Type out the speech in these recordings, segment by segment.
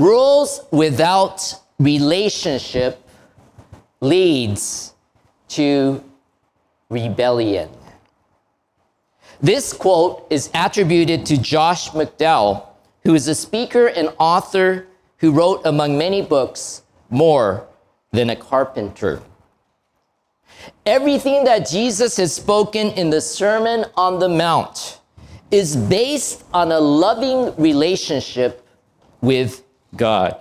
Rules without relationship leads to rebellion. This quote is attributed to Josh McDowell, who is a speaker and author who wrote, among many books, More Than a Carpenter. Everything that Jesus has spoken in the Sermon on the Mount is based on a loving relationship with God.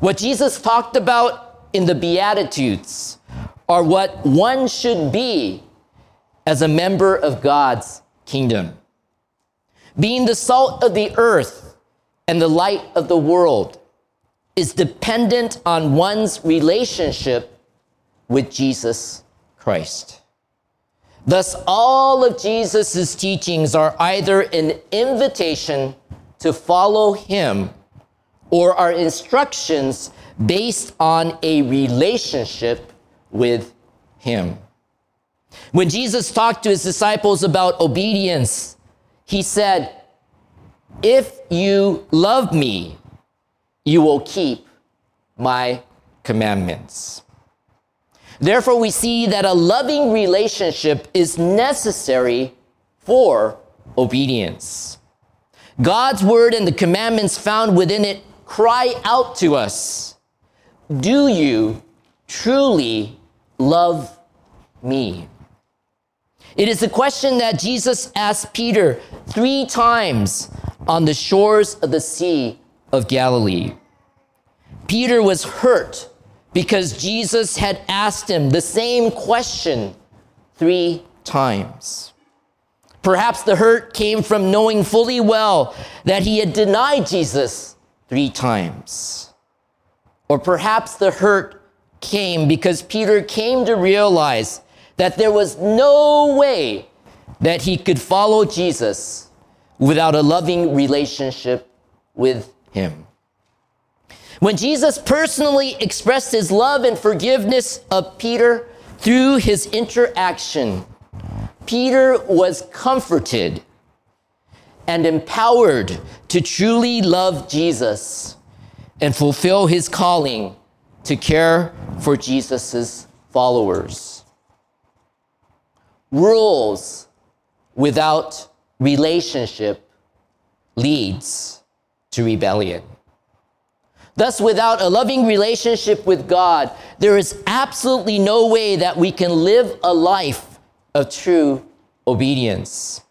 What Jesus talked about in the Beatitudes are what one should be as a member of God's kingdom. Being the salt of the earth and the light of the world is dependent on one's relationship with Jesus Christ. Thus, all of Jesus' teachings are either an invitation to follow him or are instructions based on a relationship with him. When Jesus talked to his disciples about obedience, he said, If you love me, you will keep my commandments. Therefore, we see that a loving relationship is necessary for obedience. God's word and the commandments found within it cry out to us Do you truly love me? It is a question that Jesus asked Peter three times on the shores of the Sea of Galilee. Peter was hurt because Jesus had asked him the same question three times. Perhaps the hurt came from knowing fully well that he had denied Jesus three times. Or perhaps the hurt came because Peter came to realize that there was no way that he could follow Jesus without a loving relationship with him. When Jesus personally expressed his love and forgiveness of Peter through his interaction, Peter was comforted and empowered to truly love Jesus and fulfill his calling to care for Jesus' followers. Rules without relationship leads to rebellion. Thus, without a loving relationship with God, there is absolutely no way that we can live a life of true obedience.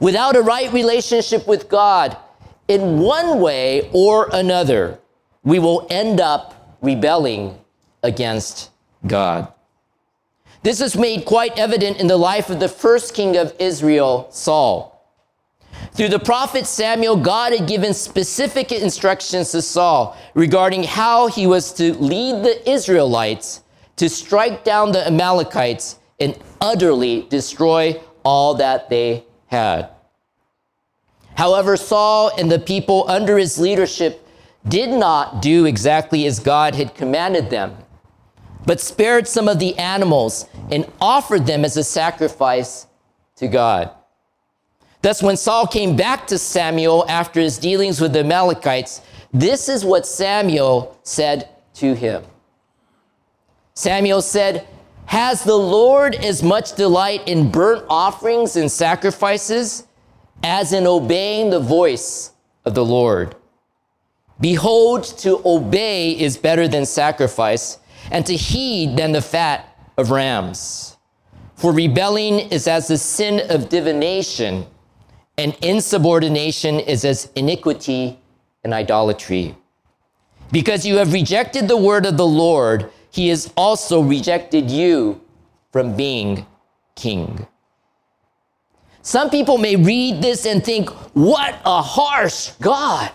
Without a right relationship with God, in one way or another, we will end up rebelling against God. This is made quite evident in the life of the first king of Israel, Saul. Through the prophet Samuel, God had given specific instructions to Saul regarding how he was to lead the Israelites to strike down the Amalekites and utterly destroy all that they had. However, Saul and the people under his leadership did not do exactly as God had commanded them, but spared some of the animals and offered them as a sacrifice to God. Thus, when Saul came back to Samuel after his dealings with the Amalekites, this is what Samuel said to him. Samuel said, Has the Lord as much delight in burnt offerings and sacrifices as in obeying the voice of the Lord? Behold, to obey is better than sacrifice, and to heed than the fat of rams. For rebelling is as the sin of divination and insubordination is as iniquity and idolatry. Because you have rejected the word of the Lord, he has also rejected you from being king. Some people may read this and think, what a harsh God!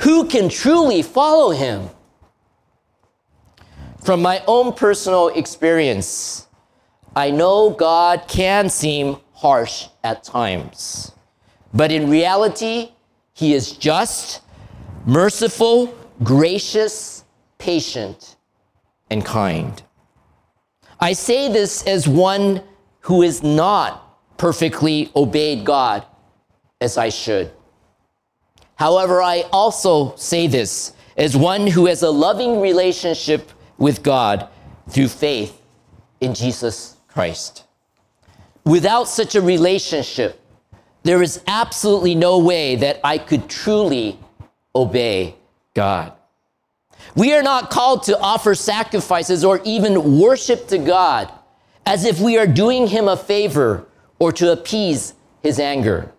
Who can truly follow him? From my own personal experience, I know God can seem harsh at times. But in reality, he is just, merciful, gracious, patient, and kind. I say this as one who has not perfectly obeyed God as I should. However, I also say this as one who has a loving relationship with God through faith in Jesus Christ. Without such a relationship, there is absolutely no way that I could truly obey God. We are not called to offer sacrifices or even worship to God as if we are doing Him a favor or to appease His anger.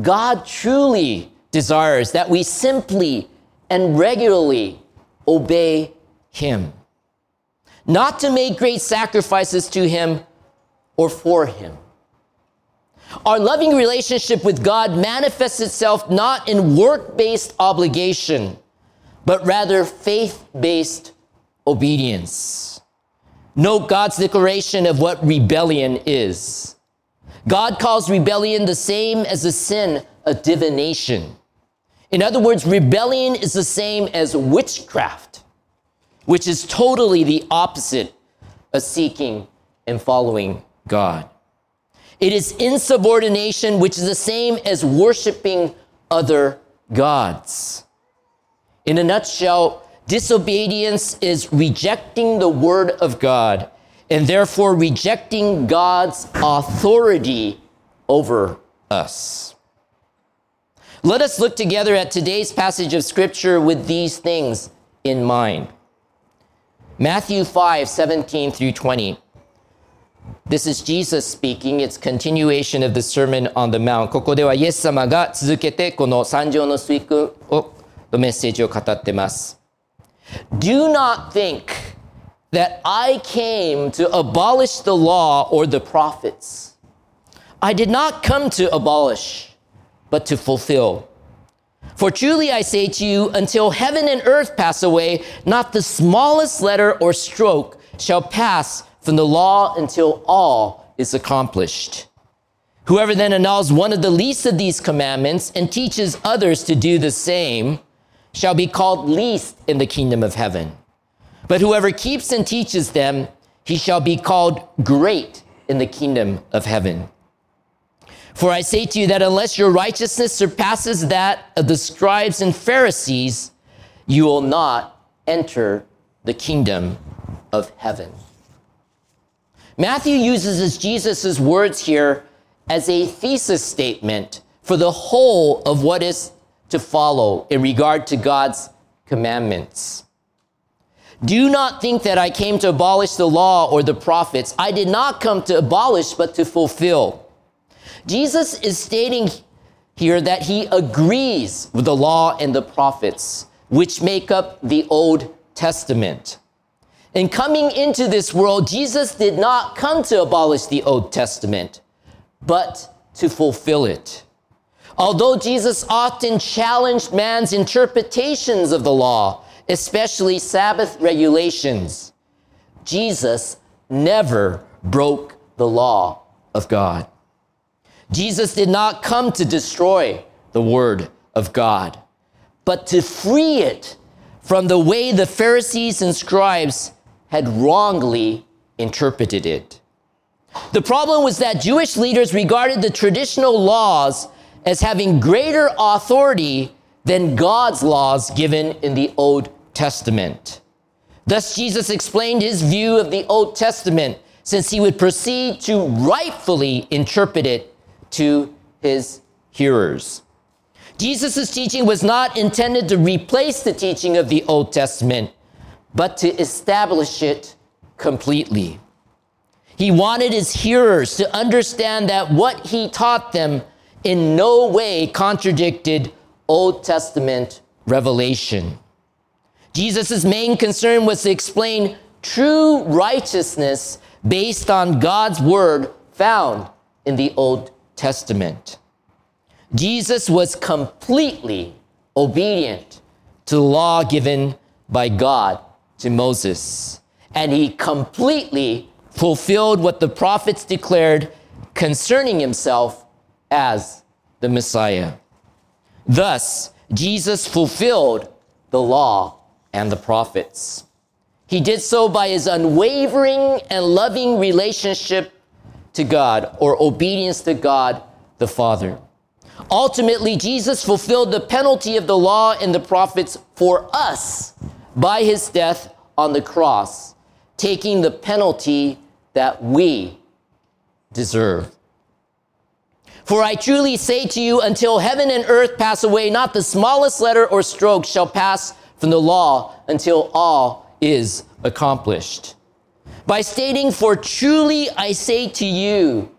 God truly desires that we simply and regularly obey Him, not to make great sacrifices to Him or for Him. Our loving relationship with God manifests itself not in work based obligation, but rather faith based obedience. Note God's declaration of what rebellion is. God calls rebellion the same as a sin of divination. In other words, rebellion is the same as witchcraft, which is totally the opposite of seeking and following God. It is insubordination, which is the same as worshiping other gods. In a nutshell, disobedience is rejecting the Word of God and therefore rejecting God's authority over us. Let us look together at today's passage of Scripture with these things in mind. Matthew 5 17 through 20. This is Jesus speaking. It's continuation of the Sermon on the Mount. ここではイエス様が続けてこの山上の垂訓をのメッセージを語ってます。Do not think that I came to abolish the law or the prophets. I did not come to abolish, but to fulfill. For truly I say to you, until heaven and earth pass away, not the smallest letter or stroke shall pass from the law until all is accomplished. Whoever then annuls one of the least of these commandments and teaches others to do the same shall be called least in the kingdom of heaven. But whoever keeps and teaches them, he shall be called great in the kingdom of heaven. For I say to you that unless your righteousness surpasses that of the scribes and Pharisees, you will not enter the kingdom of heaven. Matthew uses Jesus' words here as a thesis statement for the whole of what is to follow in regard to God's commandments. Do not think that I came to abolish the law or the prophets. I did not come to abolish, but to fulfill. Jesus is stating here that he agrees with the law and the prophets, which make up the Old Testament. In coming into this world, Jesus did not come to abolish the Old Testament, but to fulfill it. Although Jesus often challenged man's interpretations of the law, especially Sabbath regulations, Jesus never broke the law of God. Jesus did not come to destroy the word of God, but to free it from the way the Pharisees and scribes had wrongly interpreted it. The problem was that Jewish leaders regarded the traditional laws as having greater authority than God's laws given in the Old Testament. Thus, Jesus explained his view of the Old Testament since he would proceed to rightfully interpret it to his hearers. Jesus' teaching was not intended to replace the teaching of the Old Testament, but to establish it completely. He wanted his hearers to understand that what he taught them in no way contradicted Old Testament revelation. Jesus' main concern was to explain true righteousness based on God's word found in the Old Testament. Jesus was completely obedient to the law given by God to Moses, and he completely fulfilled what the prophets declared concerning himself as the Messiah. Thus, Jesus fulfilled the law and the prophets. He did so by his unwavering and loving relationship to God or obedience to God the Father. Ultimately, Jesus fulfilled the penalty of the law and the prophets for us by his death on the cross, taking the penalty that we deserve. For I truly say to you, until heaven and earth pass away, not the smallest letter or stroke shall pass from the law until all is accomplished. By stating, For truly I say to you,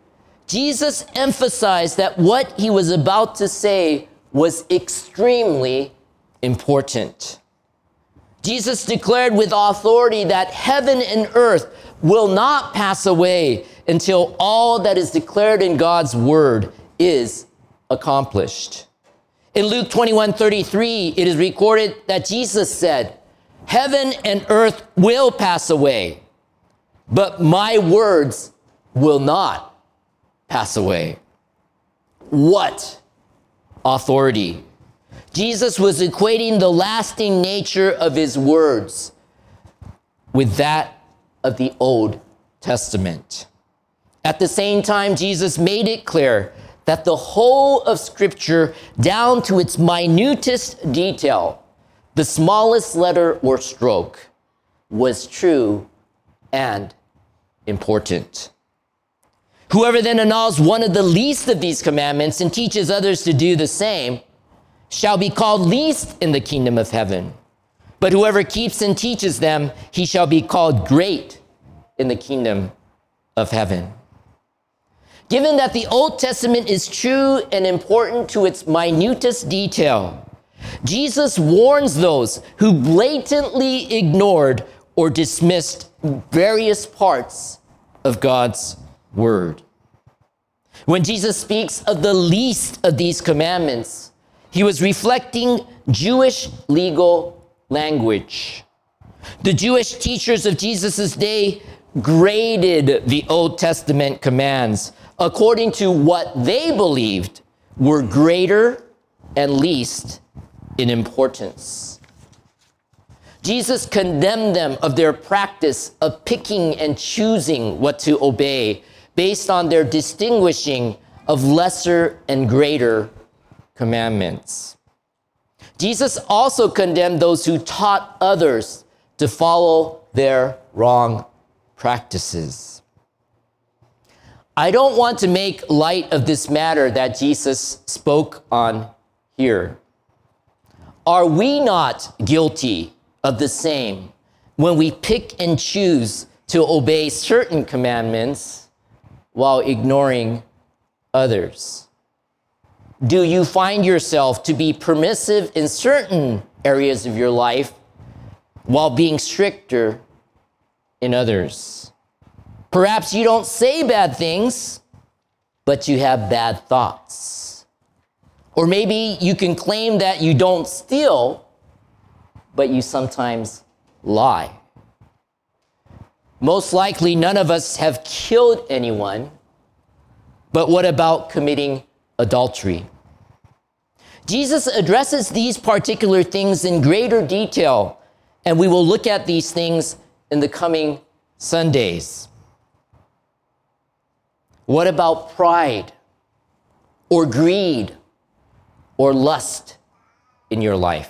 Jesus emphasized that what he was about to say was extremely important. Jesus declared with authority that heaven and earth will not pass away until all that is declared in God's word is accomplished. In Luke 21 33, it is recorded that Jesus said, Heaven and earth will pass away, but my words will not pass away. What authority! Jesus was equating the lasting nature of his words with that of the Old Testament. At the same time, Jesus made it clear that the whole of Scripture, down to its minutest detail, the smallest letter or stroke, was true and important. Whoever then annuls one of the least of these commandments and teaches others to do the same shall be called least in the kingdom of heaven. But whoever keeps and teaches them, he shall be called great in the kingdom of heaven. Given that the Old Testament is true and important to its minutest detail, Jesus warns those who blatantly ignored or dismissed various parts of God's word. When Jesus speaks of the least of these commandments, he was reflecting Jewish legal language. The Jewish teachers of Jesus' day graded the Old Testament commands according to what they believed were greater and least in importance. Jesus condemned them of their practice of picking and choosing what to obey based on their distinguishing of lesser and greater commandments. Jesus also condemned those who taught others to follow their wrong practices. I don't want to make light of this matter that Jesus spoke on here. Are we not guilty of the same when we pick and choose to obey certain commandments while ignoring others? Do you find yourself to be permissive in certain areas of your life while being stricter in others? Perhaps you don't say bad things, but you have bad thoughts. Or maybe you can claim that you don't steal, but you sometimes lie. Most likely, none of us have killed anyone, but what about committing adultery? Jesus addresses these particular things in greater detail, and we will look at these things in the coming Sundays. What about pride or greed or lust in your life?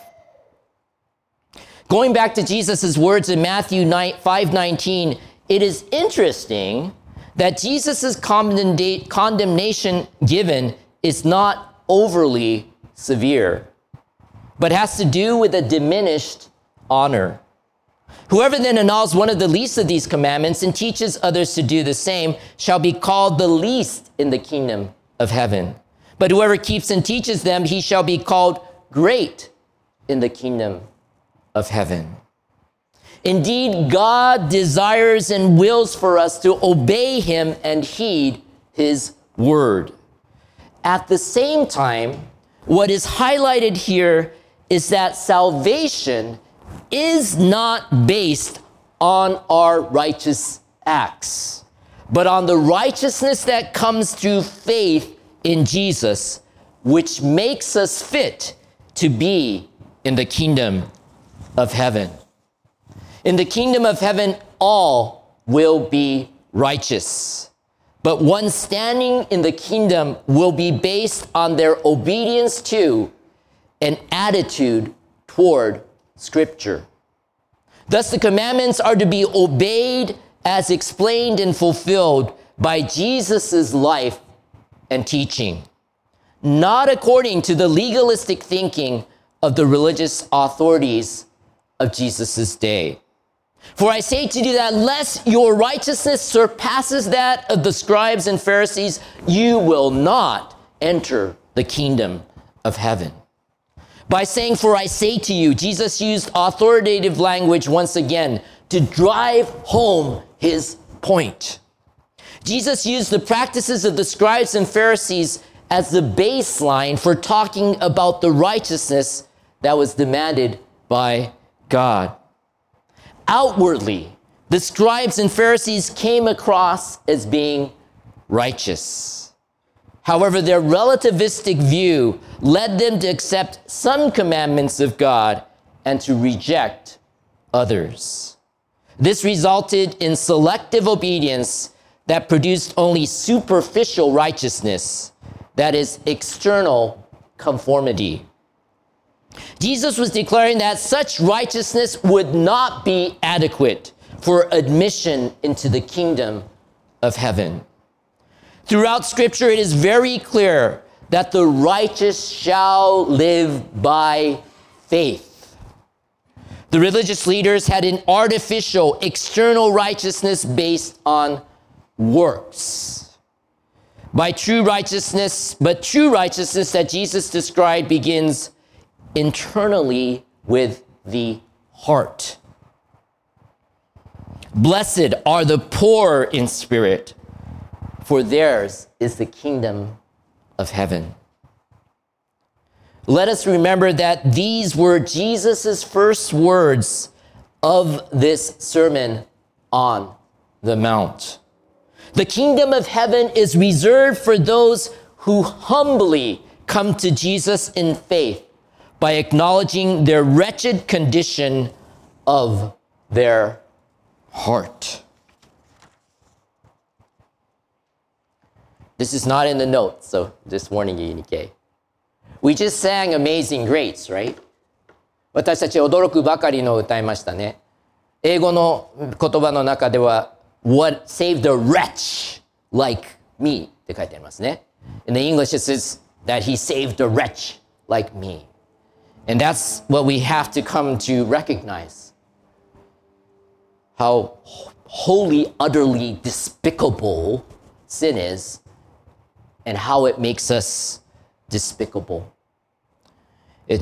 Going back to Jesus' words in Matthew 5:19, it is interesting that Jesus' condemnation given is not overly severe, but has to do with a diminished honor. Whoever then annuls one of the least of these commandments and teaches others to do the same shall be called the least in the kingdom of heaven. But whoever keeps and teaches them, he shall be called great in the kingdom of heaven. Indeed, God desires and wills for us to obey him and heed his word. At the same time, what is highlighted here is that salvation is not based on our righteous acts, but on the righteousness that comes through faith in Jesus, which makes us fit to be in the kingdom of heaven. In the kingdom of heaven, all will be righteous. but one standing in the kingdom will be based on their obedience to and attitude toward Scripture. Thus, the commandments are to be obeyed as explained and fulfilled by Jesus' life and teaching, not according to the legalistic thinking of the religious authorities of Jesus' day. For I say to you that unless your righteousness surpasses that of the scribes and Pharisees, you will not enter the kingdom of heaven. By saying, For I say to you, Jesus used authoritative language once again to drive home his point. Jesus used the practices of the scribes and Pharisees as the baseline for talking about the righteousness that was demanded by God. Outwardly, the scribes and Pharisees came across as being righteous. However, their relativistic view led them to accept some commandments of God and to reject others. This resulted in selective obedience that produced only superficial righteousness, that is, external conformity. Jesus was declaring that such righteousness would not be adequate for admission into the kingdom of heaven. Throughout Scripture, it is very clear that the righteous shall live by faith. The religious leaders had an artificial external righteousness based on works. By true righteousness, but true righteousness that Jesus described begins internally with the heart. Blessed are the poor in spirit, for theirs is the kingdom of heaven. Let us remember that these were Jesus' first words of this Sermon on the Mount. The kingdom of heaven is reserved for those who humbly come to Jesus in faith by acknowledging their wretched condition of their heart. This is not in the notes, so just warning you, Nikkei. We just sang Amazing Grace, right? 私たち驚くばかりの歌いましたね。英語の言葉の中では、What saved a wretch like me って書いてありますね。In the English it says that he saved a wretch like me. And that's what we have to come to recognize how wholly, utterly despicable sin is and how it makes us despicable.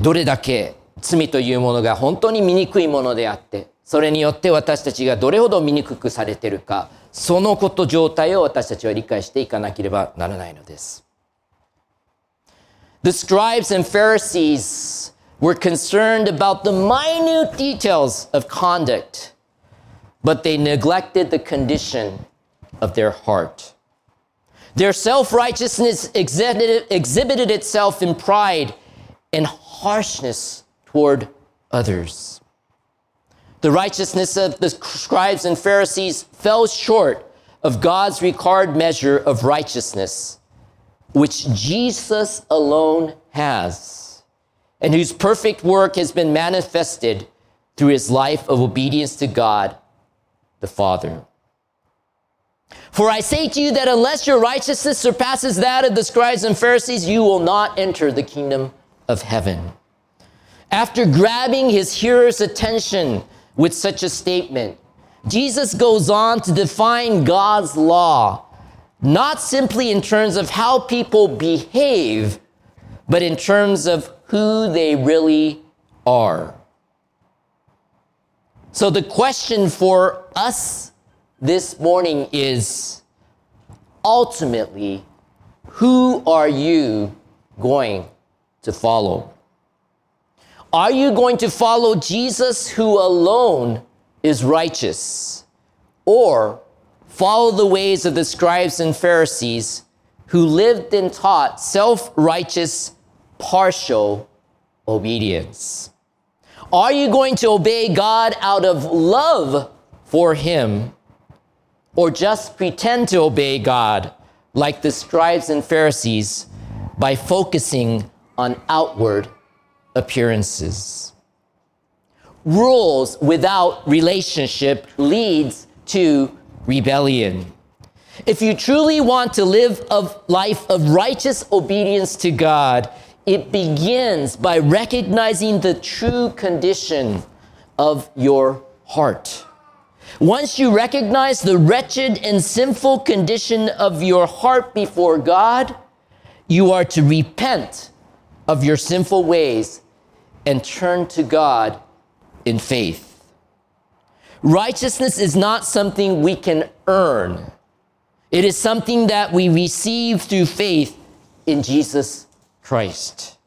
どれだけ罪というものが本当に醜いものであって、それによって私たちがどれほど醜くされてるか、そのこと状態を私たちは理解していかなければならないのです。The scribes and Pharisees were concerned about the minute details of conduct, but they neglected the condition of their heart. Their self righteousness exhibited, exhibited, itself in pride and harshness toward others. The righteousness of the scribes and Pharisees fell short of God's required measure of righteousness, which Jesus alone has and whose perfect work has been manifested through his life of obedience to God the Father. For I say to you that unless your righteousness surpasses that of the scribes and Pharisees, you will not enter the kingdom of heaven. After grabbing his hearers' attention with such a statement, Jesus goes on to define God's law, not simply in terms of how people behave, but in terms of who they really are. So the question for us this morning is ultimately, who are you going to follow? Are you going to follow Jesus, who alone is righteous, or follow the ways of the scribes and Pharisees who lived and taught self righteous partial obedience? Are you going to obey God out of love for Him? Or just pretend to obey God like the scribes and Pharisees by focusing on outward appearances. Rules without relationship leads to rebellion. If you truly want to live a life of righteous obedience to God, it begins by recognizing the true condition of your heart. Once you recognize the wretched and sinful condition of your heart before God, you are to repent of your sinful ways and turn to God in faith. Righteousness is not something we can earn. It is something that we receive through faith in Jesus Christ.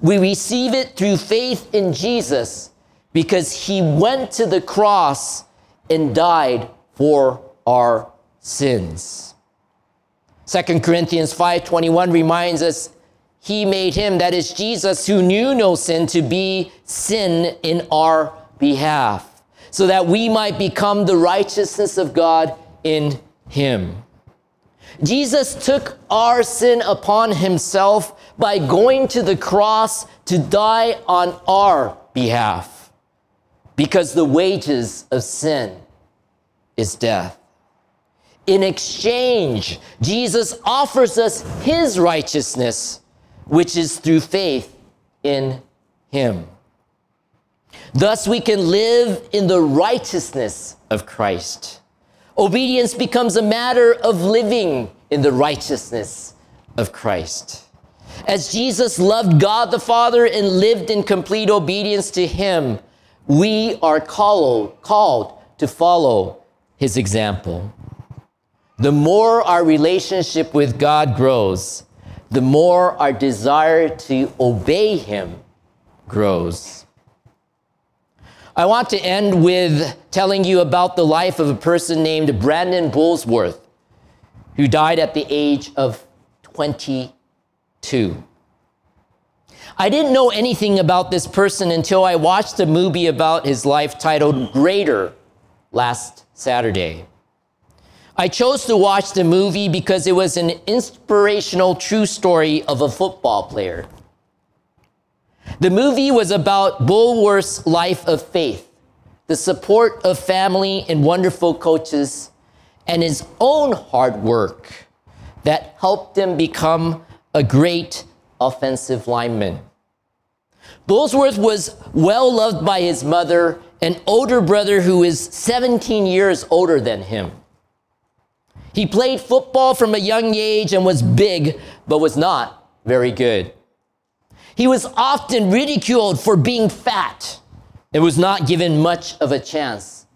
We receive it through faith in Jesus because he went to the cross and died for our sins. 2 Corinthians 5:21 reminds us he made him that is Jesus who knew no sin to be sin in our behalf so that we might become the righteousness of God in him. Jesus took our sin upon himself by going to the cross to die on our behalf because the wages of sin is death. In exchange, Jesus offers us his righteousness, which is through faith in him. Thus, we can live in the righteousness of Christ. Obedience becomes a matter of living in the righteousness of Christ. As Jesus loved God the Father and lived in complete obedience to Him, we are called, called to follow His example. The more our relationship with God grows, the more our desire to obey Him grows. I want to end with telling you about the life of a person named Brandon Burlsworth, who died at the age of 22. I didn't know anything about this person until I watched a movie about his life titled Greater last Saturday. I chose to watch the movie because it was an inspirational true story of a football player. The movie was about Burlsworth's life of faith, the support of family and wonderful coaches, and his own hard work that helped him become a great offensive lineman. Burlsworth was well loved by his mother, an older brother who is 17 years older than him. He played football from a young age and was big, but was not very good. He was often ridiculed for being fat and was not given much of a chance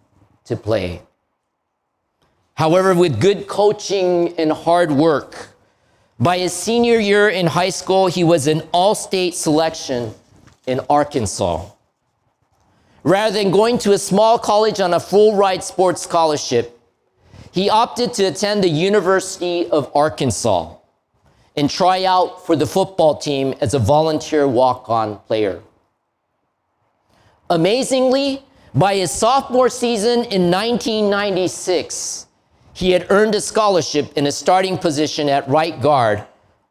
to play. However, with good coaching and hard work, by his senior year in high school, he was an all state selection in Arkansas. Rather than going to a small college on a full ride sports scholarship, he opted to attend the University of Arkansas and try out for the football team as a volunteer walk on player. Amazingly, by his sophomore season in 1996, he had earned a scholarship in a starting position at right guard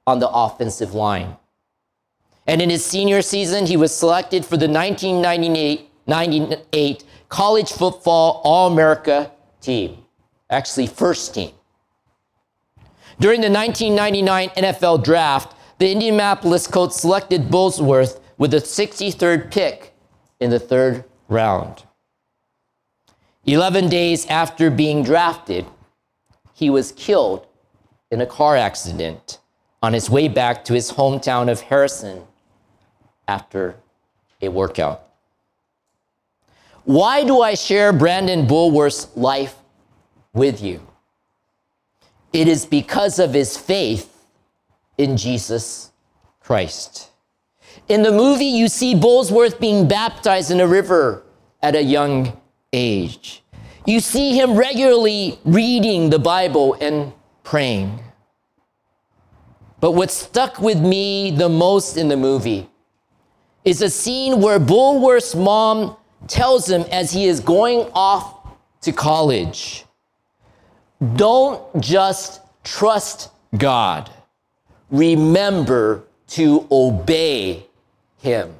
on the offensive line. And in his senior season, he was selected for the 1998 college football All America team, actually, first team. During the 1999 NFL draft, the Indianapolis Colts selected Burlsworth with the 63rd pick in the third round. 11 days after being drafted, he was killed in a car accident on his way back to his hometown of Harrison after a workout. Why do I share Brandon Burlsworth's life with you? It is because of his faith in Jesus Christ. In the movie, you see Burlsworth being baptized in a river at a young age. You see him regularly reading the Bible and praying. But what stuck with me the most in the movie is a scene where Burlsworth's mom tells him as he is going off to college don't just trust God, remember to obey Him.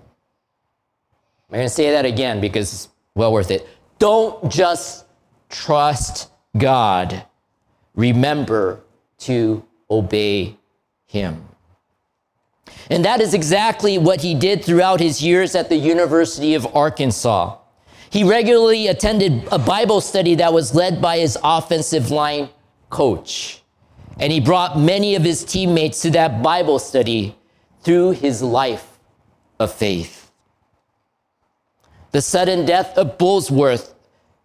I'm going to say that again because it's well worth it. Don't just trust God, remember to obey Him. And that is exactly what he did throughout his years at the University of Arkansas. He regularly attended a Bible study that was led by his offensive line coach. And he brought many of his teammates to that Bible study through his life of faith. The sudden death of Burlsworth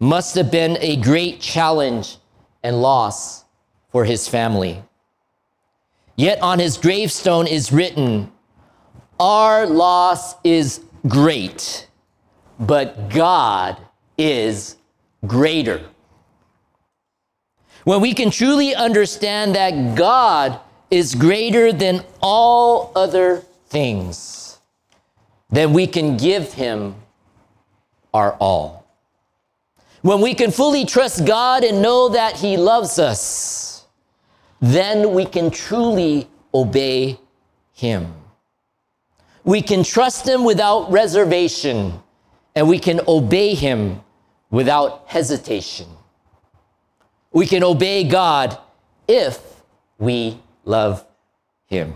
must have been a great challenge and loss for his family. Yet on his gravestone is written, Our loss is great, but God is greater. When we can truly understand that God is greater than all other things, then we can give him our all. When we can fully trust God and know that he loves us, then we can truly obey Him. We can trust Him without reservation, and we can obey Him without hesitation. We can obey God if we love Him.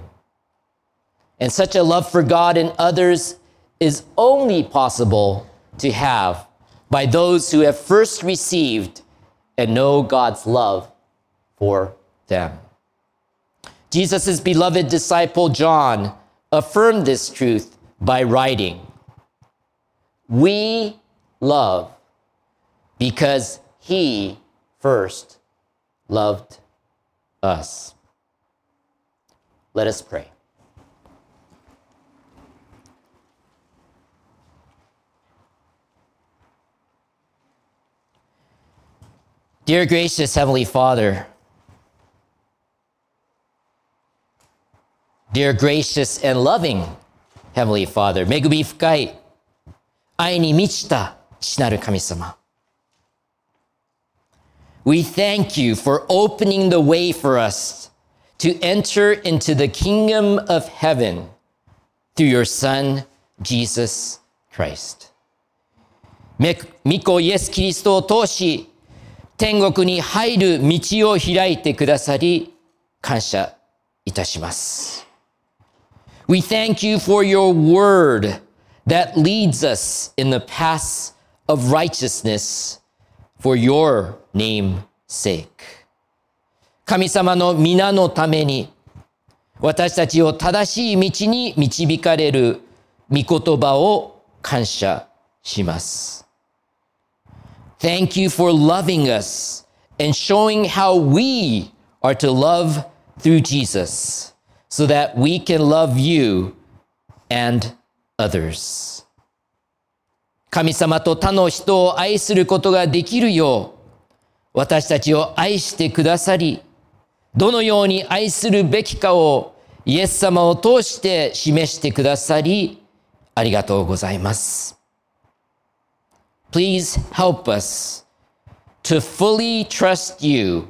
And such a love for God and others is only possible to have by those who have first received and know God's love for them. Jesus' beloved disciple John affirmed this truth by writing, We love because he first loved us. Let us pray. Dear gracious Heavenly Father, Dear gracious and loving Heavenly Father, 恵み深い愛に満ちた父なる神様。We thank you for opening the way for us to enter into the kingdom of heaven through your Son, Jesus Christ. 御子イエス・キリストを通し、天国に入る道を開いてくださり、感謝いたします。 we thank you for your word that leads us in the paths of righteousness for your name's sake. 神様の御名のために私たちを正しい道に導かれる御言葉を感謝します。Thank you for loving us and showing how we are to love through Jesus. So that we can love you and others. 神様と他の人を愛することができるよう、私たちを愛してくださり、どのように愛するべきかをイエス様を通して示してくださり、ありがとうございます。Please help us to fully trust you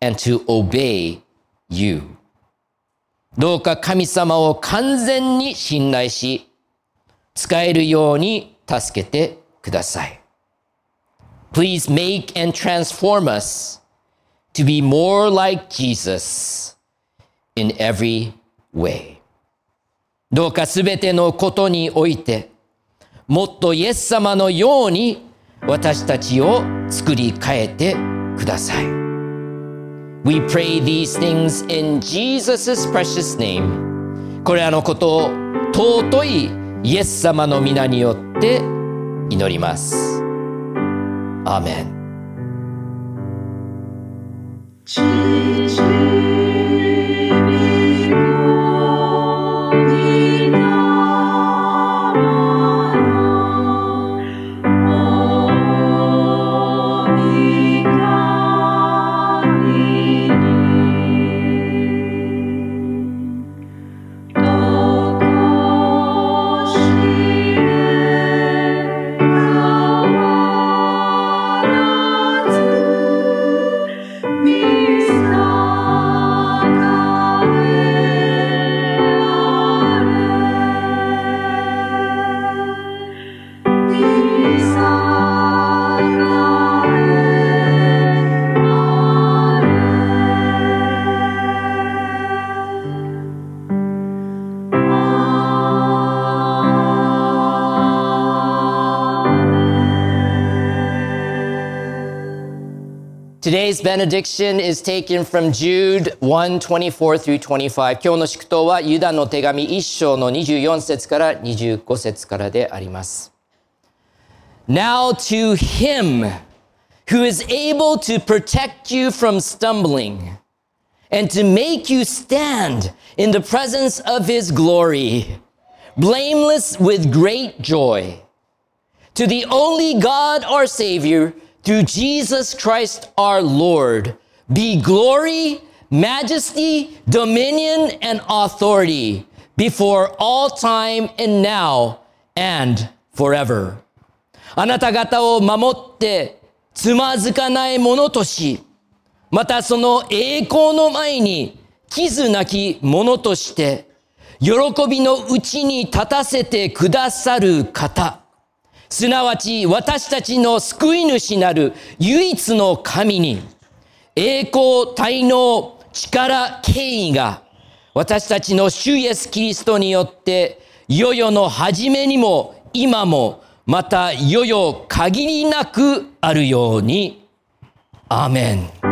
and to obey you. どうか神様を完全に信頼し、使えるように助けてください。Please make and transform us to be more like Jesus in every way. どうかすべてのことにおいて、もっとイエス様のように私たちを作り変えてください。We pray these things in Jesus' precious name. これらのことを尊いイエス様の皆によって祈ります。アーメン。benediction is taken from Jude 1:24 through 25. 今日の祝祷はユダの手紙1章の24節から25節からであります。Now to him who is able to protect you from stumbling and to make you stand in the presence of his glory, blameless with great joy. To the only God our Savior, through Jesus Christ our Lord, be glory, majesty, dominion, and authority before all time and now and forever. あなた方を守ってつまずかないものとし、またその栄光の前に傷なきものとして、喜びのうちに立たせてくださる方、すなわち私たちの救い主なる唯一の神に、栄光、滞納、力、権威が、私たちの主イエス・キリストによって、世々の初めにも、今も、また世々限りなくあるように。アーメン。